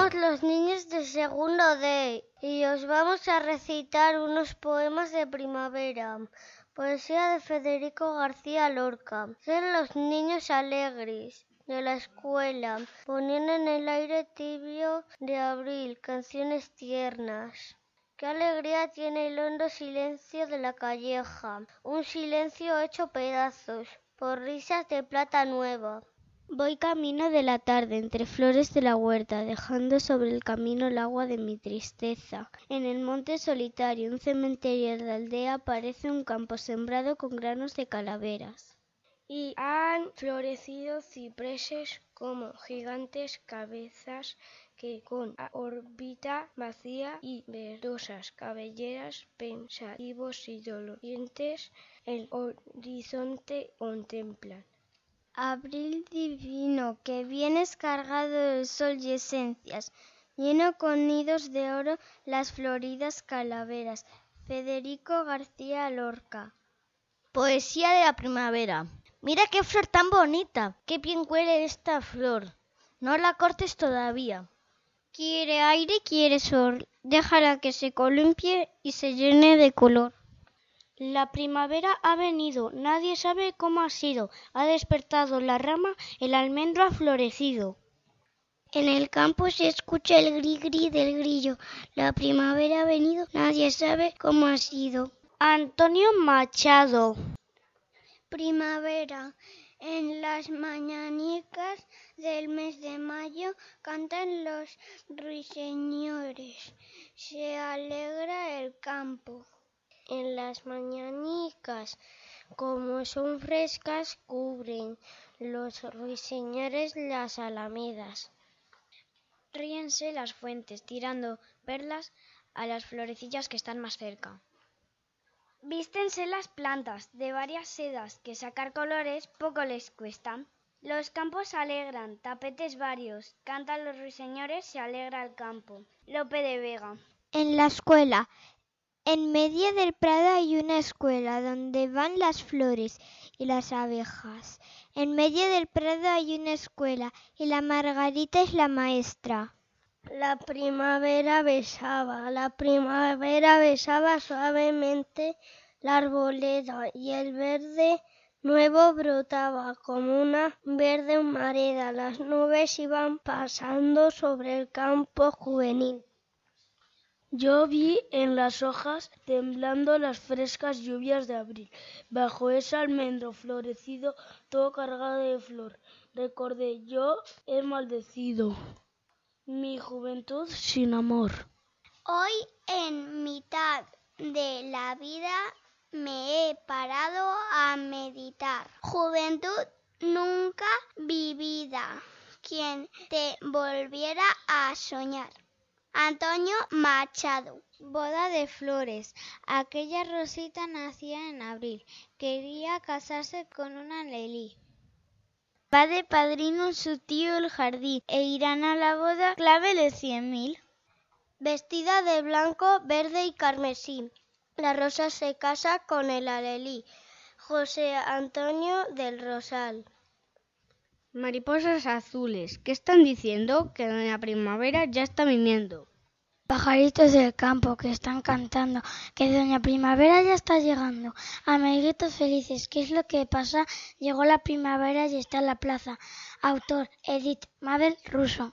de segundo D y os vamos a recitar unos poemas de primavera. Poesía de Federico García Lorca. Ser los niños alegres de la escuela ponían en el aire tibio de abril canciones tiernas. Qué alegría tiene el hondo silencio de la calleja, un silencio hecho pedazos por risas de plata nueva. Voy camino de la tarde entre flores de la huerta, dejando sobre el camino el agua de mi tristeza. En el monte solitario, un cementerio de aldea, parece un campo sembrado con granos de calaveras. Y han florecido cipreses como gigantes cabezas que con órbita vacía y verdosas cabelleras pensativos y dolorientes el horizonte contemplan. Abril divino, que vienes cargado de sol y esencias, lleno con nidos de oro las floridas calaveras. Federico García Lorca. Poesía de la primavera. Mira qué flor tan bonita, qué bien huele esta flor. No la cortes todavía. Quiere aire, quiere sol. Déjala que se columpie y se llene de color. La primavera ha venido, nadie sabe cómo ha sido, ha despertado la rama, el almendro ha florecido. En el campo se escucha el gri gri del grillo. La primavera ha venido, nadie sabe cómo ha sido. Antonio Machado. Primavera. En las mañanicas del mes de mayo cantan los ruiseñores. Se alegra el campo en las mañanicas, como son frescas, cubren los ruiseñores las alamedas. Ríense las fuentes, tirando perlas a las florecillas que están más cerca. Vístense las plantas de varias sedas, que sacar colores poco les cuesta. Los campos alegran, tapetes varios, cantan los ruiseñores, se alegra el campo. Lope de Vega. En la escuela, en medio del prado hay una escuela donde van las flores y las abejas. En medio del prado hay una escuela y la margarita es la maestra. La primavera besaba, la primavera besaba suavemente la arboleda y el verde nuevo brotaba como una verde humareda. Las nubes iban pasando sobre el campo juvenil. Yo vi en las hojas temblando las frescas lluvias de abril. Bajo ese almendro florecido, todo cargado de flor, recordé yo he maldecido mi juventud sin amor. Hoy en mitad de la vida me he parado a meditar. Juventud nunca vivida, quien te volviera a soñar. Antonio Machado. Boda de flores. Aquella Rosita nacía en abril. Quería casarse con una Lelí. Va de padrino su tío el jardín e irán a la boda clávele cien mil. Vestida de blanco, verde y carmesí. La rosa se casa con el alelí. José Antonio del Rosal. Mariposas azules, ¿qué están diciendo? Que doña primavera ya está viniendo. Pajaritos del campo que están cantando, que doña primavera ya está llegando. Amiguitos felices, ¿qué es lo que pasa? Llegó la primavera y está en la plaza. Autor Edith Mabel Russo.